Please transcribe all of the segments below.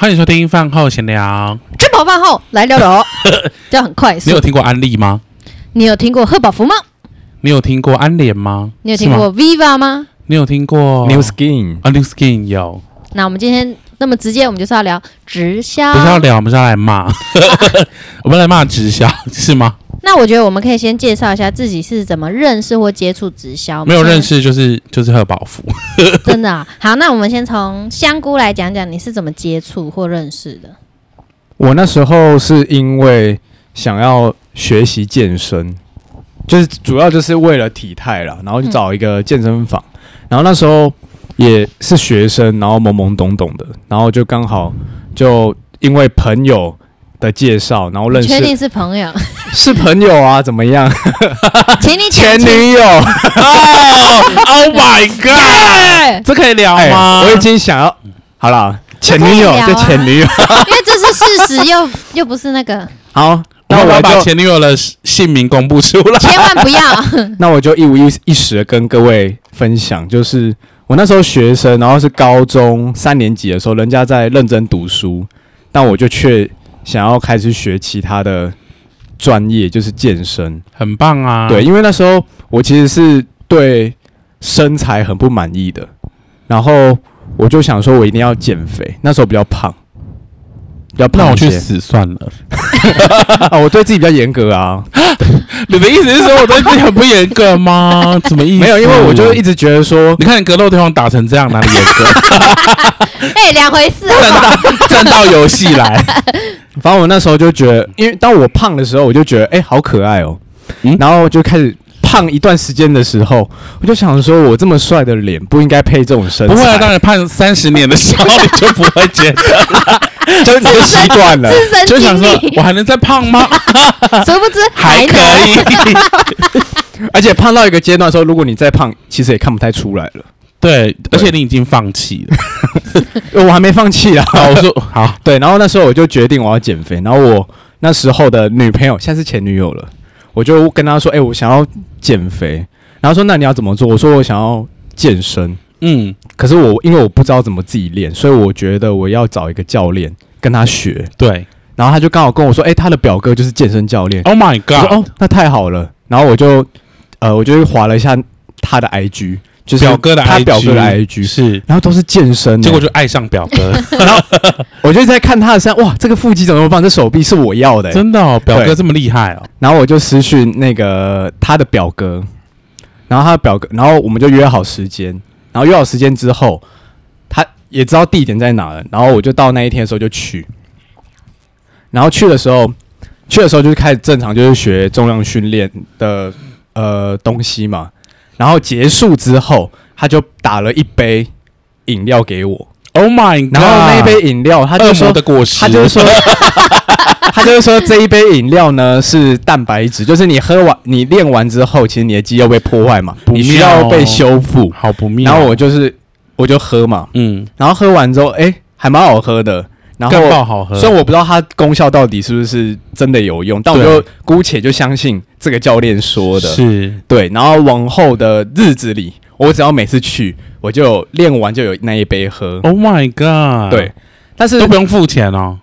欢迎收听饭后闲聊，吃饱饭后来聊聊，这样很快速。你有听过安利吗？你有听过贺宝福吗？你有听过安联吗？你有听过 Viva 吗？你有听过 New Skin 啊？New Skin 有。那我们今天那么直接，我们就是要聊直销，不是要聊，我们是要来骂，我们来骂直销是吗？那我觉得我们可以先介绍一下自己是怎么认识或接触直销。没有认识就是就是贺宝福，真的啊。好，那我们先从香菇来讲讲你是怎么接触或认识的。我那时候是因为想要学习健身，就是主要就是为了体态啦，然后就找一个健身房，嗯、然后那时候也是学生，然后懵懵懂懂的，然后就刚好就因为朋友的介绍，然后认识，确定是朋友，是朋友啊？怎么样？前女友？Oh my god！这可以聊吗？我已经想要好了，前女友就前女友，因为这是事实，又又不是那个。好，那我要把前女友的姓名公布出来，千万不要。那我就一五一一十的跟各位分享，就是我那时候学生，然后是高中三年级的时候，人家在认真读书，但我就却。想要开始学其他的专业，就是健身，很棒啊！对，因为那时候我其实是对身材很不满意的，然后我就想说，我一定要减肥。那时候比较胖，比较胖，那我去死算了。我对自己比较严格啊。你的意思是说我对自己很不严格吗？怎么意思？没有，因为我就一直觉得说，你看你格斗天王打成这样，哪里严格？哎，两回事。站到站到游戏来。反正我那时候就觉得，因为当我胖的时候，我就觉得哎、欸，好可爱哦、喔。嗯，然后就开始胖一段时间的时候，我就想说，我这么帅的脸不应该配这种身材。不会啊，当然胖三十年的时候你就不会觉得，就你就习惯了，就想说我还能再胖吗？殊不知 还可以。而且胖到一个阶段的时候，如果你再胖，其实也看不太出来了。对，而且你已经放弃了，我还没放弃啊！我说 好，对，然后那时候我就决定我要减肥，然后我那时候的女朋友现在是前女友了，我就跟她说：“哎、欸，我想要减肥。”然后说：“那你要怎么做？”我说：“我想要健身。”嗯，可是我因为我不知道怎么自己练，所以我觉得我要找一个教练跟他学。对，然后他就刚好跟我说：“哎、欸，他的表哥就是健身教练。” Oh my god！哦，那太好了。然后我就呃，我就划了一下他的 IG。就是表哥的 IG，他表哥的 IG 是，然后都是健身，结果就爱上表哥。然后 我就在看他的身，哇，这个腹肌怎么那么棒？这手臂是我要的，真的哦，表哥这么厉害哦。然后我就私讯那个他的表哥，然后他的表哥，然后我们就约好时间，然后约好时间之后，他也知道地点在哪了，然后我就到那一天的时候就去，然后去的时候，去的时候就是开始正常就是学重量训练的呃东西嘛。然后结束之后，他就打了一杯饮料给我。Oh my god！然后那一杯饮料，他就说，他就是说，他就是说，这一杯饮料呢是蛋白质，就是你喝完，你练完之后，其实你的肌肉被破坏嘛，你需要被修复。好不妙。然后我就是，我就喝嘛，嗯，然后喝完之后，哎，还蛮好喝的。然后更好喝，虽然我不知道它功效到底是不是真的有用，但我就姑且就相信这个教练说的，是对。然后往后的日子里，我只要每次去，我就练完就有那一杯喝。Oh my god！对，但是都不用付钱哦。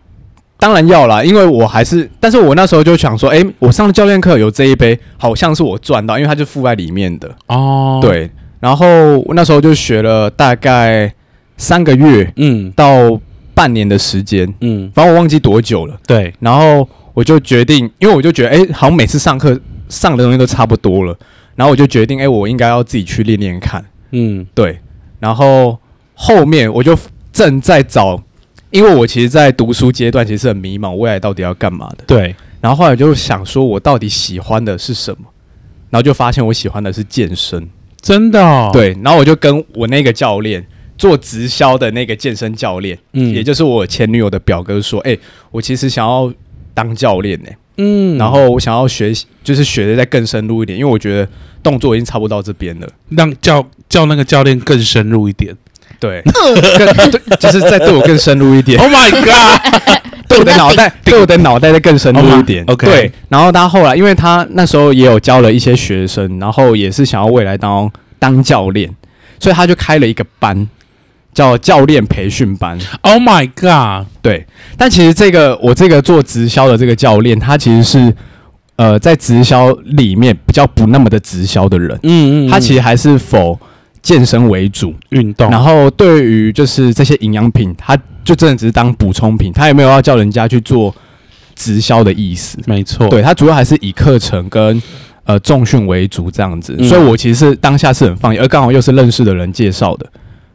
当然要啦，因为我还是，但是我那时候就想说，哎，我上了教练课有这一杯，好像是我赚到，因为它就附在里面的哦。对，然后那时候就学了大概三个月，嗯，到。半年的时间，嗯，反正我忘记多久了。对，然后我就决定，因为我就觉得，哎，好像每次上课上的东西都差不多了，然后我就决定，哎，我应该要自己去练练看。嗯，对。然后后面我就正在找，因为我其实，在读书阶段其实很迷茫，未来到底要干嘛的。对。然后后来就想说，我到底喜欢的是什么？然后就发现我喜欢的是健身，真的哦。对。然后我就跟我那个教练。做直销的那个健身教练，嗯，也就是我前女友的表哥说，哎、欸，我其实想要当教练呢、欸，嗯，然后我想要学习，就是学的再更深入一点，因为我觉得动作已经差不多到这边了，让叫叫那个教练更深入一点，对，更对，就是再对我更深入一点。Oh my god，对我的脑袋，对我的脑袋再更深入一点。OK，对，然后他后来，因为他那时候也有教了一些学生，然后也是想要未来当当教练，所以他就开了一个班。叫教练培训班。Oh my god！对，但其实这个我这个做直销的这个教练，他其实是呃在直销里面比较不那么的直销的人。嗯嗯，他其实还是否健身为主，运动，然后对于就是这些营养品，他就真的只是当补充品，他也没有要叫人家去做直销的意思。没错，对，他主要还是以课程跟呃重训为主这样子，嗯所以我其实是当下是很放心，而刚好又是认识的人介绍的，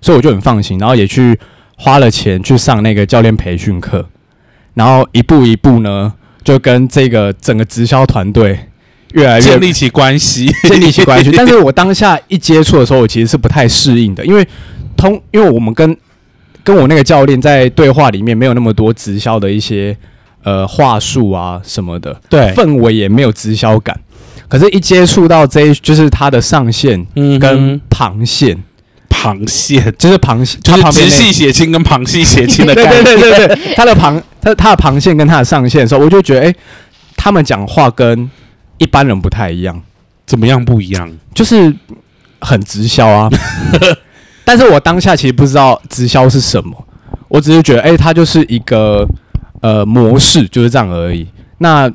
所以我就很放心，然后也去花了钱去上那个教练培训课，然后一步一步呢，就跟这个整个直销团队越来越建立起关系，建立起关系。但是我当下一接触的时候，我其实是不太适应的，因为通，因为我们跟跟我那个教练在对话里面没有那么多直销的一些呃话术啊什么的，对，氛围也没有直销感。可是，一接触到这，就是它的上线嗯哼跟旁线，螃蟹就是螃蟹，就是直系血亲跟旁系血亲的对 概念，对对对对，他的旁他他的螃蟹跟他的上线的时候，我就觉得，哎、他们讲话跟一般人不太一样，怎么样不一样？就是很直销啊。但是我当下其实不知道直销是什么，我只是觉得，哎、它就是一个呃模式，就是这样而已。那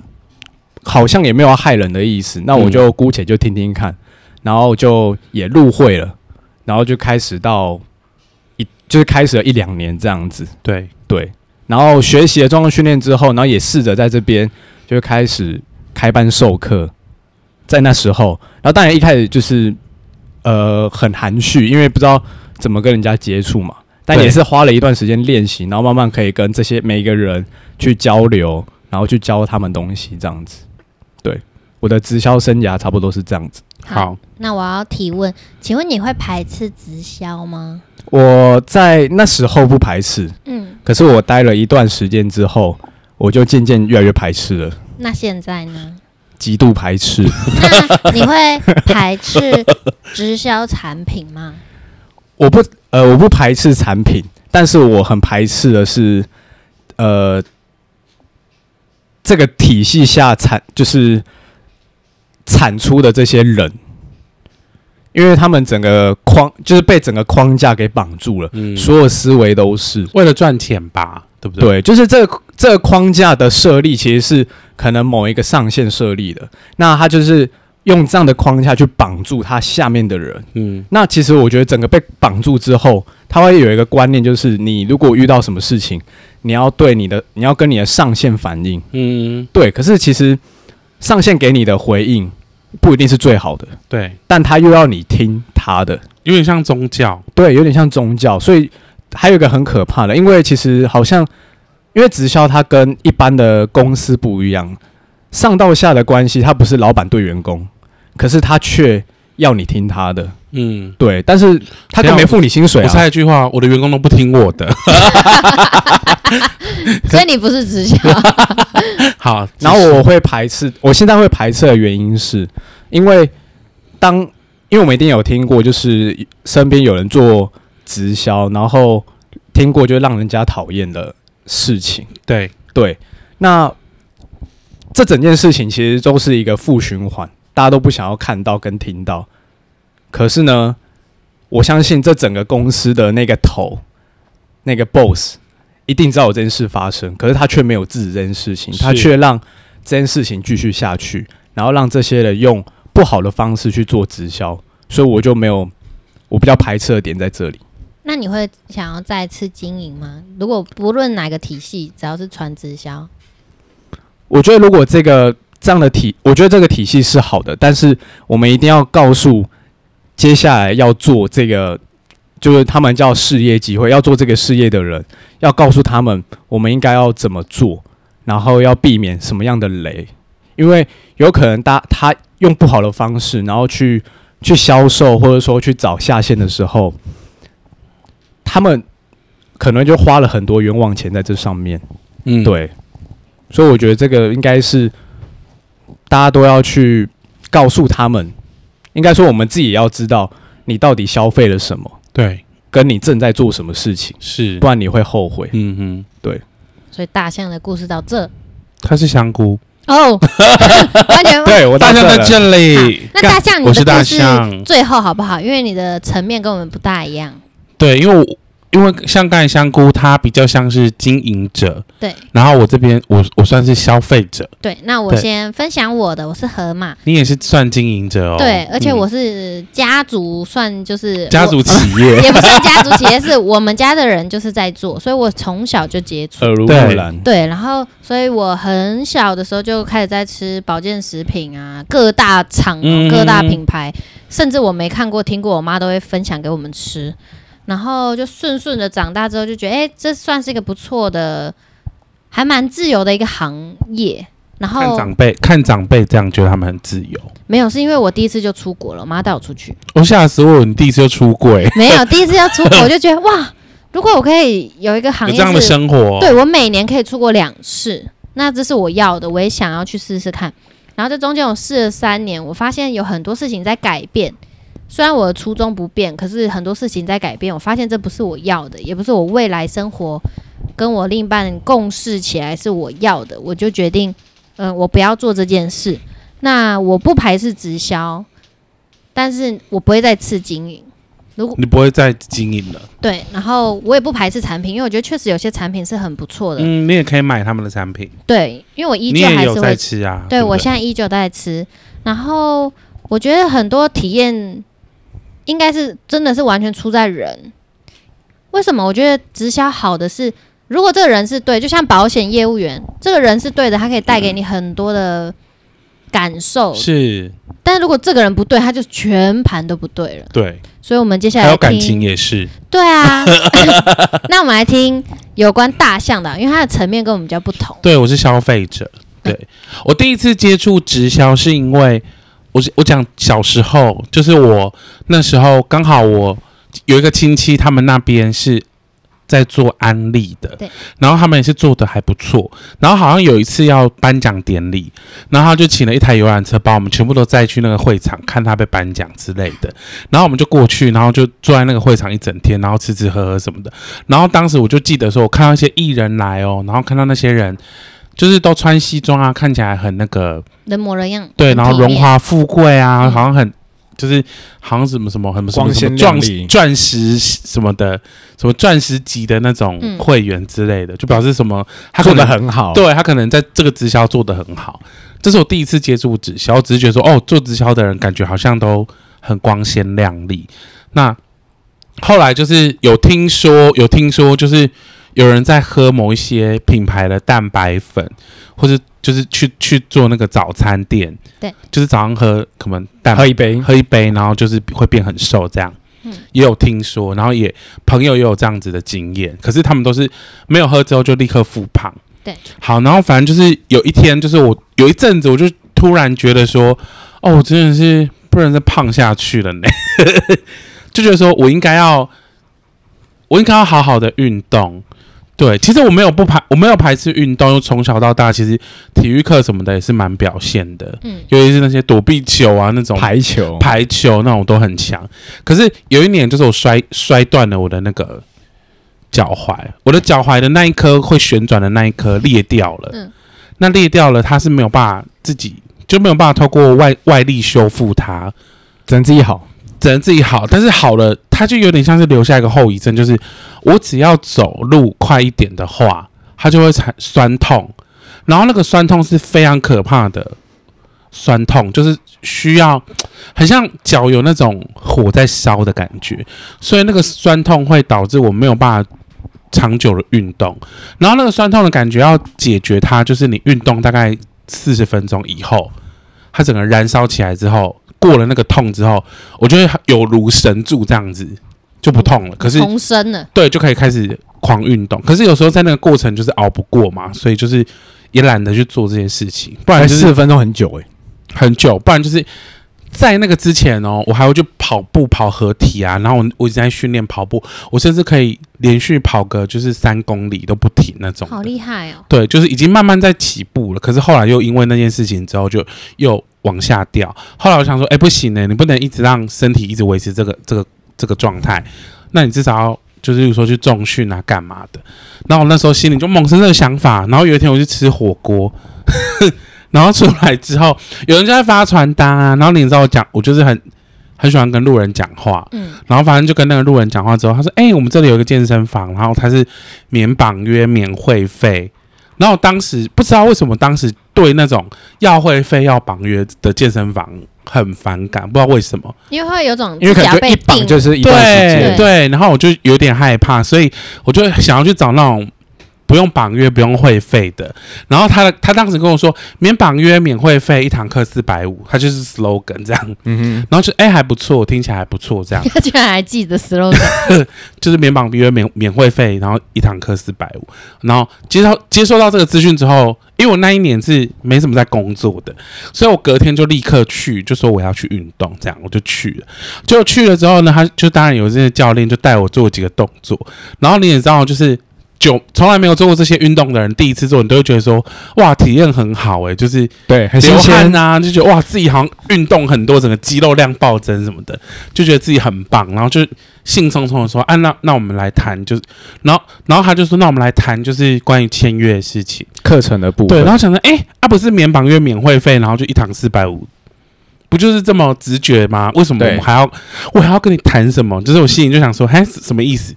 好像也没有要害人的意思，那我就姑且就听听看，然后就也入会了，然后就开始到一就是开始了一两年这样子。对，对，然后学习了状况训练之后，然后也试着在这边就开始开班授课，在那时候，然后当然一开始就是呃很含蓄，因为不知道怎么跟人家接触嘛，但也是花了一段时间练习，然后慢慢可以跟这些每一个人去交流，然后去教他们东西，这样子。对，我的直销生涯差不多是这样子。好，那我要提问，请问你会排斥直销吗？我在那时候不排斥，嗯，可是我待了一段时间之后，我就渐渐越来越排斥了。那现在呢？极度排斥。那你会排斥直销产品吗？我不呃，我不排斥产品，但是我很排斥的是，呃，这个体系下产就是产出的这些人，因为他们整个框就是被整个框架给绑住了，嗯，所有思维都是。为了赚钱吧，对不对？对，就是这个这个框架的设立其实是可能某一个上限设立的，那他就是用这样的框架去绑住他下面的人。嗯，那其实我觉得整个被绑住之后，他会有一个观念，就是你如果遇到什么事情，你要对你的，你要跟你的上线反应。嗯，对，可是其实上线给你的回应不一定是最好的，对，但他又要你听他的，有点像宗教，对，有点像宗教。所以还有一个很可怕的，因为其实好像因为直销它跟一般的公司不一样，上到下的关系，它不是老板对员工，可是他却要你听他的。嗯。对，但是他就没付你薪水我啊。插一句话，我的员工都不听我的。所以你不是直销，好，然后我会排斥，我现在会排斥的原因是，因为当因为我们一定有听过，就是身边有人做直销，然后听过就让人家讨厌的事情。对，对，那这整件事情其实都是一个负循环，大家都不想要看到跟听到。可是呢，我相信这整个公司的那个头，那个 boss 一定知道有这件事发生，可是他却没有制止这件事情，他却让这件事情继续下去，然后让这些人用不好的方式去做直销，所以我就没有，我比较排斥的点在这里。那你会想要再次经营吗？如果不论哪个体系，只要是传直销，我觉得如果这个这样的体，我觉得这个体系是好的，但是我们一定要告诉接下来要做这个，就是他们叫事业机会，要做这个事业的人，要告诉他们我们应该要怎么做，然后要避免什么样的雷，因为有可能他他用不好的方式，然后去去销售或者说去找下线的时候，他们可能就花了很多冤枉钱在这上面。嗯，对，所以我觉得这个应该是大家都要去告诉他们，应该说我们自己也要知道你到底消费了什么，对，跟你正在做什么事情，是。不，然你会后悔。嗯哼，所以大象的故事到这。它是香菇，哦，完全对我大象在了。这里。那大象，你我是大的故事象。最后好不好？因为你的层面跟我们不大一样。对，因为我因为像刚才香菇，它比较像是经营者，对。然后我这边，我我算是消费者，对。那我先分享我的，我是河马，你也是算经营者哦。对，而且我是家族，算就是家族企业，也不算家族企业，是我们家的人就是在做，所以我从小就接触，耳濡目染。对，然后所以我很小的时候就开始在吃保健食品啊，各大厂、各大品牌，甚至我没看过、听过，我妈都会分享给我们吃。然后就顺顺的长大之后，就觉得哎，这算是一个不错的，还蛮自由的一个行业。然后看长辈，看长辈这样觉得他们很自由。没有，是因为我第一次就出国了，我妈带我出去。我吓死我！你第一次就出柜？没有，第一次要出国，我就觉得哇，如果我可以有一个行业这样的生活，对，我每年可以出国两次，那这是我要的，我也想要去试试看。然后这中间我试了三年，我发现有很多事情在改变。虽然我的初衷不变，可是很多事情在改变。我发现这不是我要的，也不是我未来生活跟我另一半共事起来是我要的。我就决定，嗯、呃，我不要做这件事。那我不排斥直销，但是我不会再次经营。如果你不会再经营了，对，然后我也不排斥产品，因为我觉得确实有些产品是很不错的。嗯，你也可以买他们的产品。对，因为我依旧还是会在吃啊。对，对对我现在依旧在吃。然后我觉得很多体验。应该是真的是完全出在人。为什么？我觉得直销好的是，如果这个人是对，就像保险业务员，这个人是对的，他可以带给你很多的感受。是。但如果这个人不对，他就全盘都不对了。对。所以，我们接下来还有感情也是。对啊。那我们来听有关大象的，因为它的层面跟我们比较不同。对，我是消费者。对、嗯、我第一次接触直销是因为。我我讲小时候，就是我那时候刚好我有一个亲戚，他们那边是在做安利的，对，然后他们也是做的还不错，然后好像有一次要颁奖典礼，然后他就请了一台游览车把我们全部都载去那个会场看他被颁奖之类的，然后我们就过去，然后就坐在那个会场一整天，然后吃吃喝喝什么的，然后当时我就记得说，我看到一些艺人来哦，然后看到那些人。就是都穿西装啊，看起来很那个人模人样。对，然后荣华富贵啊，嗯、好像很就是好像什么什么很什么什么钻钻石什么的，什么钻石级的那种会员之类的，嗯、就表示什么他可能做的很好。对，他可能在这个直销做得很好。这是我第一次接触直销，我只是觉得说哦，做直销的人感觉好像都很光鲜亮丽。那后来就是有听说，有听说就是。有人在喝某一些品牌的蛋白粉，或者就是去去做那个早餐店，对，就是早上喝可能蛋喝一杯，喝一杯，然后就是会变很瘦这样。嗯，也有听说，然后也朋友也有这样子的经验，可是他们都是没有喝之后就立刻复胖。对，好，然后反正就是有一天，就是我有一阵子，我就突然觉得说，哦，我真的是不能再胖下去了呢，就觉得说我应该要，我应该要好好的运动。对，其实我没有不排，我没有排斥运动，从小到大，其实体育课什么的也是蛮表现的，嗯，尤其是那些躲避球啊，那种排球、排球那种都很强。可是有一年，就是我摔摔断了我的那个脚踝，我的脚踝的那一颗会旋转的那一颗裂掉了，嗯，那裂掉了，它是没有办法自己就没有办法透过外外力修复它，只能自己好。只能自己好，但是好了，它就有点像是留下一个后遗症，就是我只要走路快一点的话，它就会产酸痛，然后那个酸痛是非常可怕的酸痛，就是需要很像脚有那种火在烧的感觉，所以那个酸痛会导致我没有办法长久的运动，然后那个酸痛的感觉要解决它，就是你运动大概四十分钟以后，它整个燃烧起来之后。过了那个痛之后，我觉得有如神助这样子就不痛了。可是重生了，对，就可以开始狂运动。可是有时候在那个过程就是熬不过嘛，所以就是也懒得去做这件事情。不然就是四十分钟很久诶、欸，很久。不然就是在那个之前哦，我还会去跑步跑合体啊，然后我我一直在训练跑步，我甚至可以连续跑个就是三公里都不停那种。好厉害哦！对，就是已经慢慢在起步了。可是后来又因为那件事情之后，就又。往下掉，后来我想说，哎、欸，不行呢，你不能一直让身体一直维持这个这个这个状态，那你至少要就是说去重训啊，干嘛的？然后我那时候心里就萌生这个想法，然后有一天我去吃火锅，然后出来之后，有人就在发传单啊，然后你知道我讲，我就是很很喜欢跟路人讲话，嗯，然后反正就跟那个路人讲话之后，他说：“哎、欸，我们这里有一个健身房，然后他是免绑约、免会费。”然后我当时不知道为什么，当时对那种要会费、要绑约的健身房很反感，不知道为什么，因为会有种因为可能就一绑就是一段时间，对对，然后我就有点害怕，所以我就想要去找那种。不用绑约，不用会费的。然后他的他当时跟我说，免绑约，免会费，一堂课四百五，他就是 slogan 这样。嗯哼。然后就哎、欸、还不错，听起来还不错这样。他居然还记得 slogan，就是免绑约，免免会费，然后一堂课四百五。然后接到接收到这个资讯之后，因为我那一年是没什么在工作的，所以我隔天就立刻去，就说我要去运动，这样我就去了。就去了之后呢，他就当然有这些教练就带我做几个动作。然后你也知道，就是。就从来没有做过这些运动的人，第一次做，你都会觉得说，哇，体验很好诶、欸，就是对，很流汗呐，就觉得哇，自己好像运动很多，整个肌肉量暴增什么的，就觉得自己很棒，然后就兴冲冲的说，啊，那那我们来谈，就是，然后然后他就说，那我们来谈，就是关于签约的事情，课程的部分，对，然后想着，哎、欸，啊，不是免绑约免会费，然后就一堂四百五，不就是这么直觉吗？为什么我们还要，我还要跟你谈什么？就是我心里就想说，哎，什么意思？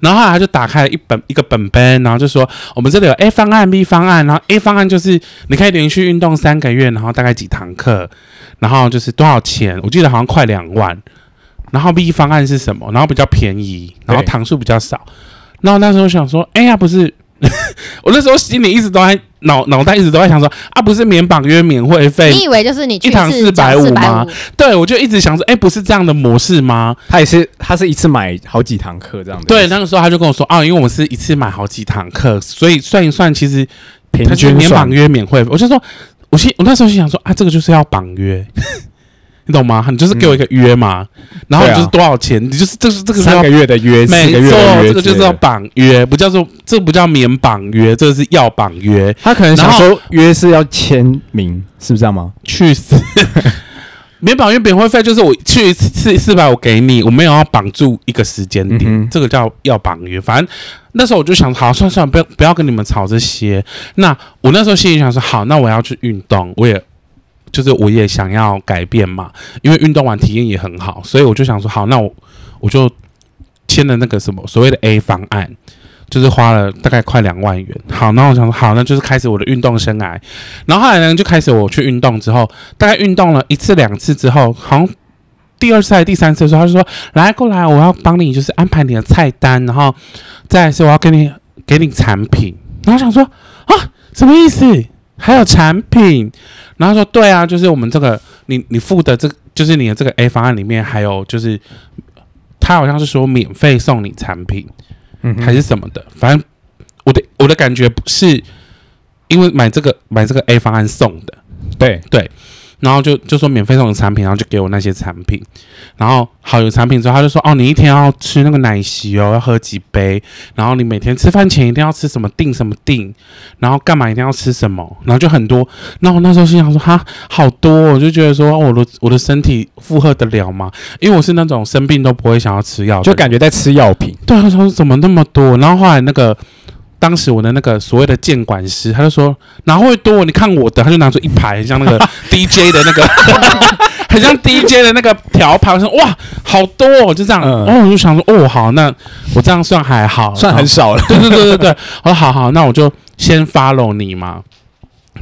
然后后来他就打开了一本一个本本，然后就说我们这里有 A 方案、B 方案，然后 A 方案就是你可以连续运动三个月，然后大概几堂课，然后就是多少钱？我记得好像快两万。然后 B 方案是什么？然后比较便宜，然后堂数比较少。然后那时候想说，哎呀，不是。我那时候心里一直都在脑脑袋一直都在想说啊，不是免绑约免会费，你以为就是你去一堂四百五吗？对，我就一直想说，哎、欸，不是这样的模式吗？他也是，他是一次买好几堂课这样的。对，那个时候他就跟我说啊，因为我们是一次买好几堂课，所以算一算，其实他觉得免绑约免会费。我就说，我心我那时候心想说啊，这个就是要绑约。你懂吗？你就是给我一个约嘛，嗯、然后你就是多少钱？啊、你就是这是这个三个月的约，没错，这个就是要绑约，不叫做这不叫免绑约，这个是要绑约。他可能想说约是要签名，是不是这样吗？去死！免绑约免会费就是我去一次四百，我给你，我没有要绑住一个时间点，嗯、这个叫要绑约。反正那时候我就想，好，算算，不要不要跟你们吵这些。那我那时候心里想说，好，那我要去运动，我也。就是我也想要改变嘛，因为运动完体验也很好，所以我就想说，好，那我我就签了那个什么所谓的 A 方案，就是花了大概快两万元。好，那我想说，好，那就是开始我的运动生涯。然后后来呢，就开始我去运动之后，大概运动了一次两次之后，好像第二次还是第三次的时候，他就说，来过来，我要帮你就是安排你的菜单，然后再是我要给你给你产品。然后我想说啊，什么意思？还有产品？然后说对啊，就是我们这个你你付的这，就是你的这个 A 方案里面还有就是，他好像是说免费送你产品，嗯，还是什么的，反正我的我的感觉不是因为买这个买这个 A 方案送的，对。对。然后就就说免费送的产品，然后就给我那些产品，然后好有产品之后，他就说哦，你一天要吃那个奶昔哦，要喝几杯，然后你每天吃饭前一定要吃什么定什么定，然后干嘛一定要吃什么，然后就很多。那我那时候心想说哈，好多，我就觉得说我的我的身体负荷得了吗？因为我是那种生病都不会想要吃药，就感觉在吃药品。对，他说怎么那么多？然后后来那个。当时我的那个所谓的监管师，他就说哪会多？你看我的，他就拿出一排很像那个 DJ 的那个，很像 DJ 的那个条牌。我说哇，好多哦，就这样。嗯、哦，我就想说哦，好，那我这样算还好，算很少了。对对对对对，我说好好，那我就先 follow 你嘛，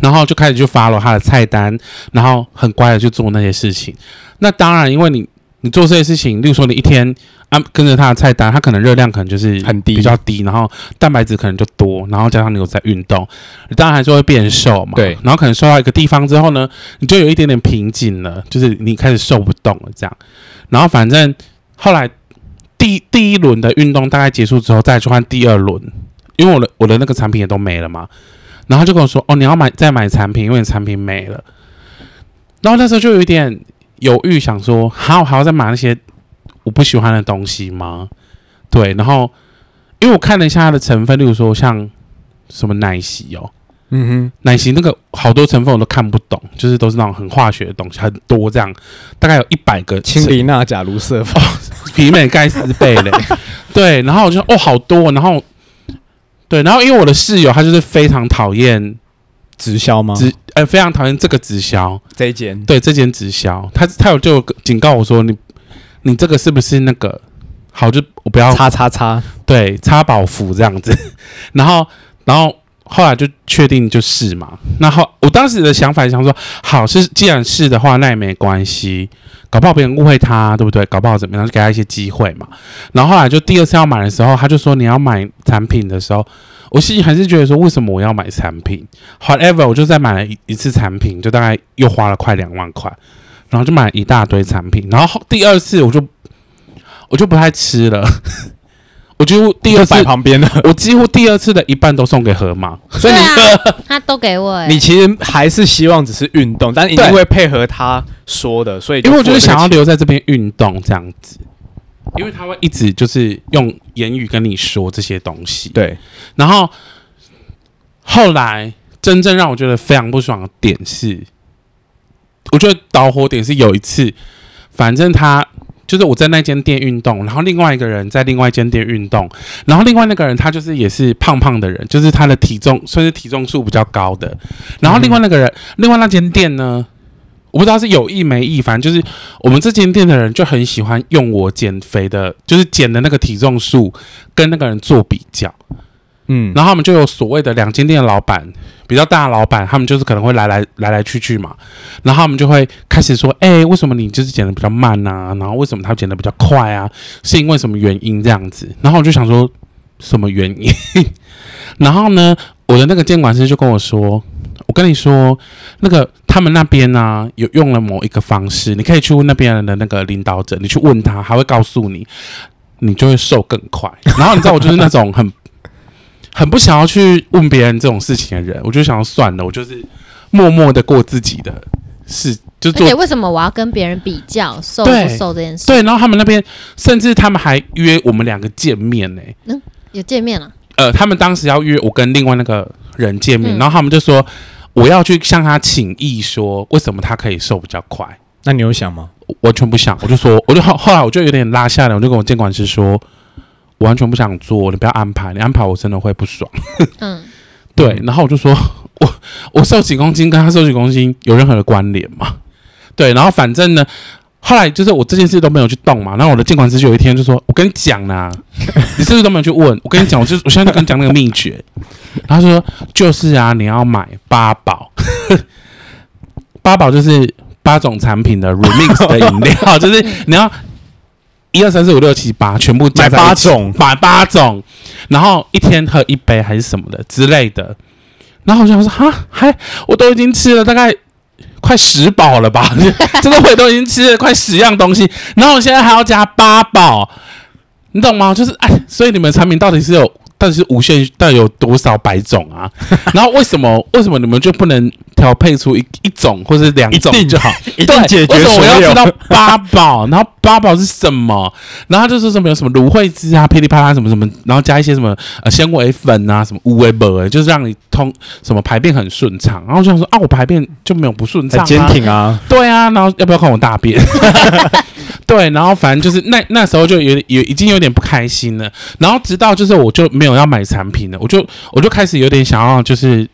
然后就开始就 follow 他的菜单，然后很乖的去做那些事情。那当然，因为你你做这些事情，例如说你一天。啊，跟着他的菜单，他可能热量可能就是很低，比较低，然后蛋白质可能就多，然后加上你有在运动，你当然还是会变瘦嘛。对，然后可能瘦到一个地方之后呢，你就有一点点瓶颈了，就是你开始瘦不动了这样。然后反正后来第第一轮的运动大概结束之后，再去换第二轮，因为我的我的那个产品也都没了嘛。然后他就跟我说：“哦，你要买再买产品，因为你产品没了。”然后那时候就有一点犹豫，想说：“还要还要再买那些。”我不喜欢的东西吗？对，然后因为我看了一下它的成分，例如说像什么奶昔哦，嗯哼，奶昔那个好多成分我都看不懂，就是都是那种很化学的东西，很多这样，大概有一百个氢离钠钾卢瑟芬，媲美盖斯贝嘞，对，然后我就哦好多，然后对，然后因为我的室友他就是非常讨厌直销吗？直呃非常讨厌这个直销这一间，对这间直销，他他有就警告我说你。你这个是不是那个好？就我不要叉叉叉，对，叉宝符这样子。然后，然后后来就确定就是嘛。然后我当时的想法想说，好是既然是的话，那也没关系。搞不好别人误会他，对不对？搞不好怎么样，就给他一些机会嘛。然后后来就第二次要买的时候，他就说你要买产品的时候，我心里还是觉得说，为什么我要买产品？However，我就再买了一一次产品，就大概又花了快两万块，然后就买了一大堆产品。然后第二次我就我就不太吃了。我几乎第二次旁边的，我几乎第二次的一半都送给河马，所以你、啊、他都给我、欸。你其实还是希望只是运动，但一定会配合他说的，所以因为我就是想要留在这边运动这样子，因为他会一直就是用言语跟你说这些东西。对，然后后来真正让我觉得非常不爽的点是，我觉得导火点是有一次，反正他。就是我在那间店运动，然后另外一个人在另外一间店运动，然后另外那个人他就是也是胖胖的人，就是他的体重算是体重数比较高的。然后另外那个人，嗯、另外那间店呢，我不知道是有意没意，反正就是我们这间店的人就很喜欢用我减肥的，就是减的那个体重数跟那个人做比较。嗯，然后他们就有所谓的两间店的老板，比较大的老板，他们就是可能会来来来来去去嘛，然后他们就会开始说，哎、欸，为什么你就是减的比较慢呐、啊？然后为什么他减的比较快啊？是因为什么原因这样子？然后我就想说，什么原因？然后呢，我的那个监管师就跟我说，我跟你说，那个他们那边呢、啊、有用了某一个方式，你可以去问那边的那个领导者，你去问他，他会告诉你，你就会瘦更快。然后你知道，我就是那种很。很不想要去问别人这种事情的人，我就想要算了，我就是默默的过自己的事，就做。而且为什么我要跟别人比较瘦不瘦这件事？对，然后他们那边甚至他们还约我们两个见面呢、欸。嗯，有见面了。呃，他们当时要约我跟另外那个人见面，嗯、然后他们就说我要去向他请意，说为什么他可以瘦比较快？那你有想吗？完全不想，我就说，我就后后来我就有点拉下来，我就跟我监管师说。我完全不想做，你不要安排，你安排我真的会不爽。嗯，对，然后我就说，我我瘦几公斤跟他瘦几公斤有任何的关联吗？对，然后反正呢，后来就是我这件事都没有去动嘛。然后我的监管师就有一天就说：“我跟你讲啦，你是不是都没有去问？我跟你讲，我就我现在就跟你讲那个秘诀。”他说：“就是啊，你要买八宝，八宝就是八种产品的 remix 的饮料，就是你要。”一二三四五六七八，全部加在八种，买八种，然后一天喝一杯还是什么的之类的。然后我就想说，哈，还我都已经吃了大概快十宝了吧？这个我都已经吃了快十样东西，然后我现在还要加八宝，你懂吗？就是哎，所以你们产品到底是有？但是无限但有多少百种啊？然后为什么为什么你们就不能调配出一一种或者两种就好？一定解决对，为什么我要知道八宝？然后八宝是什么？然后就是什么有什么芦荟汁啊、噼里啪啦什么什么，然后加一些什么呃纤维粉啊、什么乌维伯，就是让你通什么排便很顺畅。然后就想说啊，我排便就没有不顺畅啊？坚挺啊，对啊。然后要不要看我大便？对，然后反正就是那那时候就有有已经有点不开心了，然后直到就是我就没有要买产品了，我就我就开始有点想要就是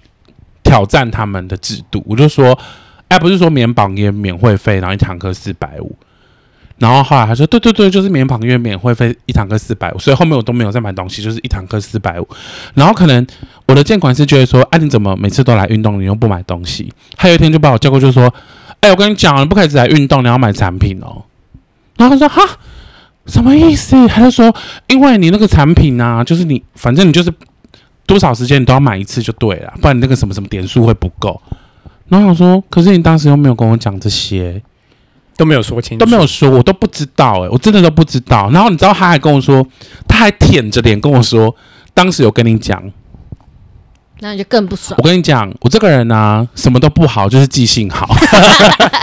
挑战他们的制度，我就说，哎，不是说免绑约免会费，然后一堂课四百五，然后后来他说，对对对，就是免绑约免会费一堂课四百五，所以后面我都没有再买东西，就是一堂课四百五，然后可能我的监管是觉得说，哎，你怎么每次都来运动，你又不买东西？他有一天就把我叫过，就说，哎，我跟你讲，你不可以只来运动，你要买产品哦。然后他说：“哈，什么意思？”他就说：“因为你那个产品啊，就是你，反正你就是多少时间你都要买一次就对了，不然你那个什么什么点数会不够。”然后我说：“可是你当时又没有跟我讲这些，都没有说清楚，都没有说，我都不知道，诶，我真的都不知道。”然后你知道他还跟我说，他还舔着脸跟我说：“当时有跟你讲。”那你就更不爽。我跟你讲，我这个人啊，什么都不好，就是记性好。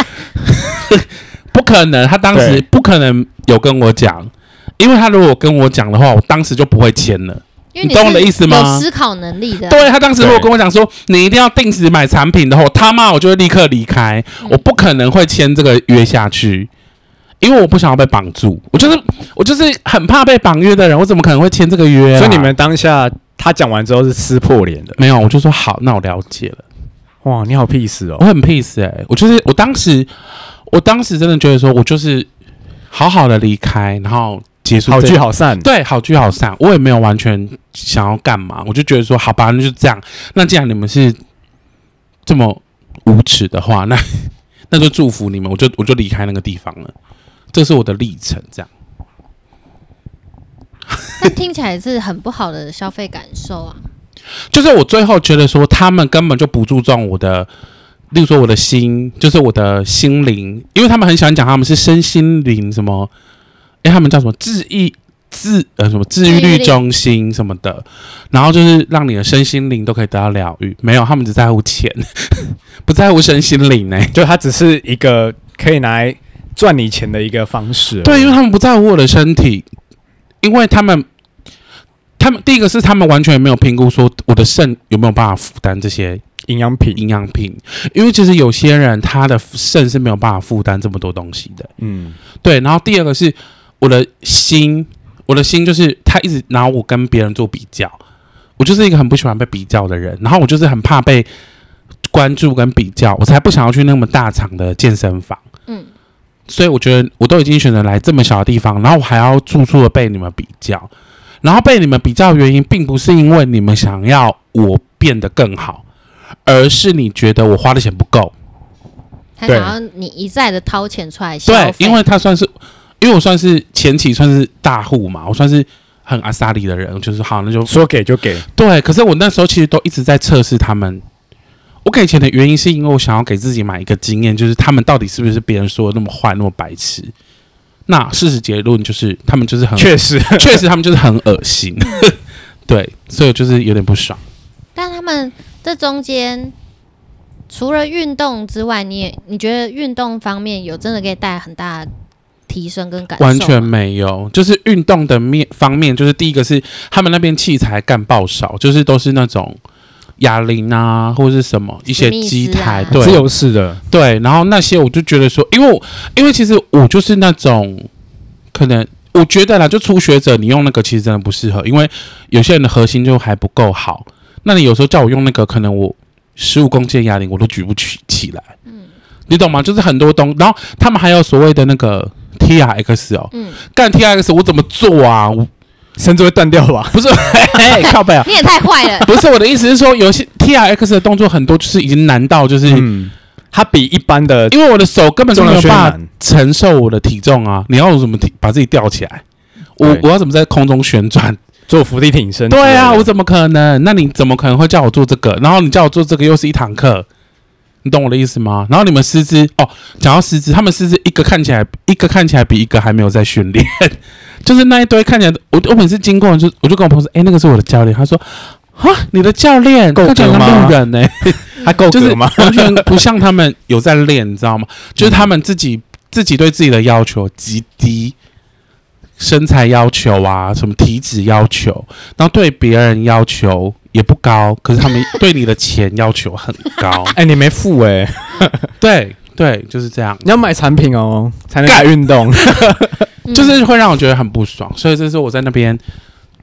不可能，他当时不可能有跟我讲，因为他如果跟我讲的话，我当时就不会签了。因为你，你懂我的意思吗？有思考能力的。对，他当时如果跟我讲说，你一定要定时买产品的话，我他妈我就会立刻离开，嗯、我不可能会签这个约下去，因为我不想要被绑住。我就是我就是很怕被绑约的人，我怎么可能会签这个约啊？所以你们当下他讲完之后是撕破脸的？没有，我就说好，那我了解了。哇，你好 peace 哦，我很 peace 哎、欸，我就是我当时。我当时真的觉得说，我就是好好的离开，然后结束，好聚好散。对，好聚好散。我也没有完全想要干嘛，我就觉得说，好吧，那就这样。那既然你们是这么无耻的话，那那就祝福你们，我就我就离开那个地方了。这是我的历程，这样。那听起来是很不好的消费感受啊。就是我最后觉得说，他们根本就不注重我的，例如说我的心，就是我的心灵，因为他们很喜欢讲他们是身心灵什么，哎，他们叫什么治愈治呃什么治愈率中心什么的，然后就是让你的身心灵都可以得到疗愈。没有，他们只在乎钱，不在乎身心灵呢。就它只是一个可以拿来赚你钱的一个方式。对，因为他们不在乎我的身体，因为他们。他们第一个是他们完全没有评估说我的肾有没有办法负担这些营养品，营养品，因为其实有些人他的肾是没有办法负担这么多东西的。嗯，对。然后第二个是我的心，我的心就是他一直拿我跟别人做比较，我就是一个很不喜欢被比较的人，然后我就是很怕被关注跟比较，我才不想要去那么大场的健身房。嗯，所以我觉得我都已经选择来这么小的地方，然后我还要处处的被你们比较。然后被你们比较的原因，并不是因为你们想要我变得更好，而是你觉得我花的钱不够，他想要你一再的掏钱出来消费。对，因为他算是，因为我算是前期算是大户嘛，我算是很阿萨里的人，就是好，那就说给就给。对，可是我那时候其实都一直在测试他们。我给钱的原因是因为我想要给自己买一个经验，就是他们到底是不是别人说的那么坏、那么白痴。那事实结论就是，他们就是很确实，确实他们就是很恶心，对，所以就是有点不爽。但他们这中间除了运动之外，你也你觉得运动方面有真的可以带来很大的提升跟感受？完全没有，就是运动的面方面，就是第一个是他们那边器材干爆少，就是都是那种。哑铃啊，或者是什么一些机台，对，自由式的，对。然后那些我就觉得说，因为我因为其实我就是那种，可能我觉得啦，就初学者，你用那个其实真的不适合，因为有些人的核心就还不够好。那你有时候叫我用那个，可能我十五公斤的哑铃我都举不起起来，嗯，你懂吗？就是很多东，然后他们还有所谓的那个 TRX 哦，嗯，干 TRX 我怎么做啊？我甚至会断掉吧？不是，嘿 嘿靠背啊！你也太坏了。不是我的意思是说，有些 T R X 的动作很多，就是已经难到就是，嗯，它比一般的，因为我的手根本就没有办法承受我的体重啊！你要怎么提把自己吊起来？我我要怎么在空中旋转做伏地挺身？对啊，我怎么可能？那你怎么可能会叫我做这个？然后你叫我做这个又是一堂课，你懂我的意思吗？然后你们师资哦，讲到师资，他们师资一个看起来一个看起来比一个还没有在训练。就是那一堆看起来，我我每次经过就我就跟我朋友说，哎、欸，那个是我的教练。他说，啊，你的教练够格吗？路人呢、欸？他够格吗？完全不像他们有在练，你知道吗？就是他们自己自己对自己的要求极低，身材要求啊，什么体脂要求，然后对别人要求也不高，可是他们对你的钱要求很高。哎、欸，你没付哎、欸？对对，就是这样。你要买产品哦，才能改运动。就是会让我觉得很不爽，所以这是我在那边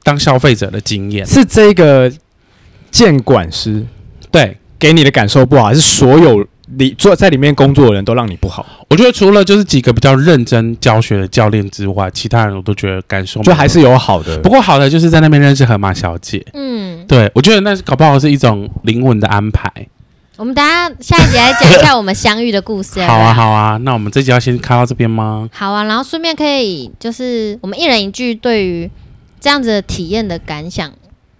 当消费者的经验。是这个监管师对给你的感受不好，还是所有里坐在里面工作的人都让你不好？我觉得除了就是几个比较认真教学的教练之外，其他人我都觉得感受就还是有好的。不过好的就是在那边认识河马小姐。嗯，对，我觉得那搞不好是一种灵魂的安排。我们等下下一集来讲一下我们相遇的故事。好啊，好啊，那我们这集要先开到这边吗？好啊，然后顺便可以就是我们一人一句对于这样子的体验的感想。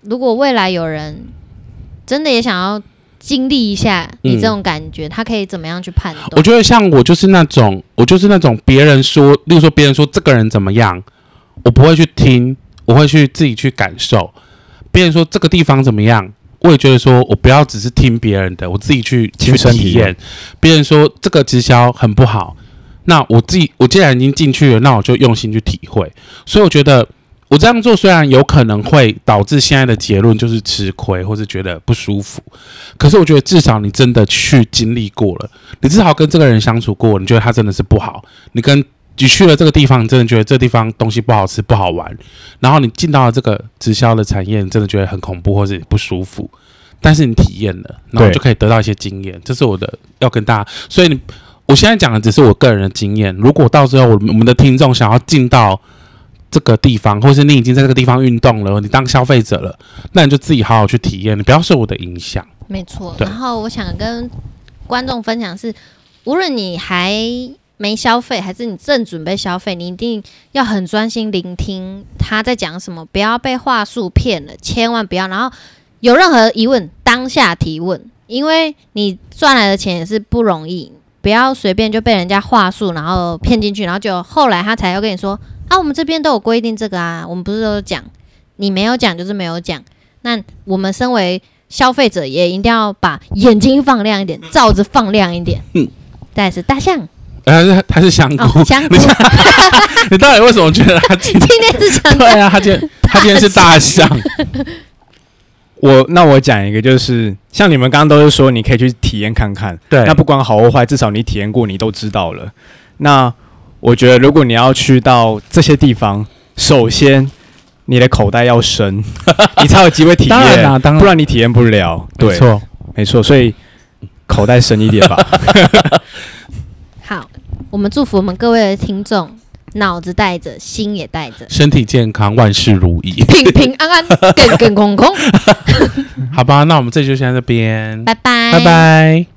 如果未来有人真的也想要经历一下你这种感觉，嗯，他可以怎么样去判断？我觉得像我就是那种，我就是那种别人说，例如说别人说这个人怎么样，我不会去听，我会去自己去感受。别人说这个地方怎么样？我也觉得说，我不要只是听别人的，我自己去去体验。别人说这个直销很不好，那我自己我既然已经进去了，那我就用心去体会。所以我觉得我这样做虽然有可能会导致现在的结论就是吃亏，或是觉得不舒服，可是我觉得至少你真的去经历过了，你至少跟这个人相处过，你觉得他真的是不好，你跟。你去了这个地方，你真的觉得这地方东西不好吃、不好玩，然后你进到了这个直销的产业，你真的觉得很恐怖或是不舒服，但是你体验了，然后就可以得到一些经验。这是我的要跟大家，所以你我现在讲的只是我个人的经验。如果到时候我我们的听众想要进到这个地方，或是你已经在这个地方运动了，你当消费者了，那你就自己好好去体验，你不要受我的影响。没错。然后我想跟观众分享是，无论你还没消费，还是你正准备消费，你一定要很专心聆听他在讲什么，不要被话术骗了，千万不要。然后有任何疑问，当下提问，因为你赚来的钱也是不容易。不要随便就被人家话术，然后骗进去，然后就后来他才要跟你说啊，我们这边都有规定这个啊，我们不是都有讲，你没有讲就是没有讲。那我们身为消费者也一定要把眼睛放亮一点，罩子放亮一点。嗯，再是大象，还是还是香菇？哦、香菇你，你到底为什么觉得他今天 今天是香菇？对啊，他今天他今天是大象。我那我讲一个，就是像你们刚刚都是说，你可以去体验看看。对，那不管好或坏，至少你体验过，你都知道了。那我觉得，如果你要去到这些地方，首先你的口袋要深，你才有机会体验。当然啦，当然，不然你体验不了。对，没错，没错。所以口袋深一点吧。好，我们祝福我们各位的听众。脑子带着，心也带着，身体健康，万事如意，平平安安，更更空空。好吧，那我们这就先在这边，拜拜，拜拜。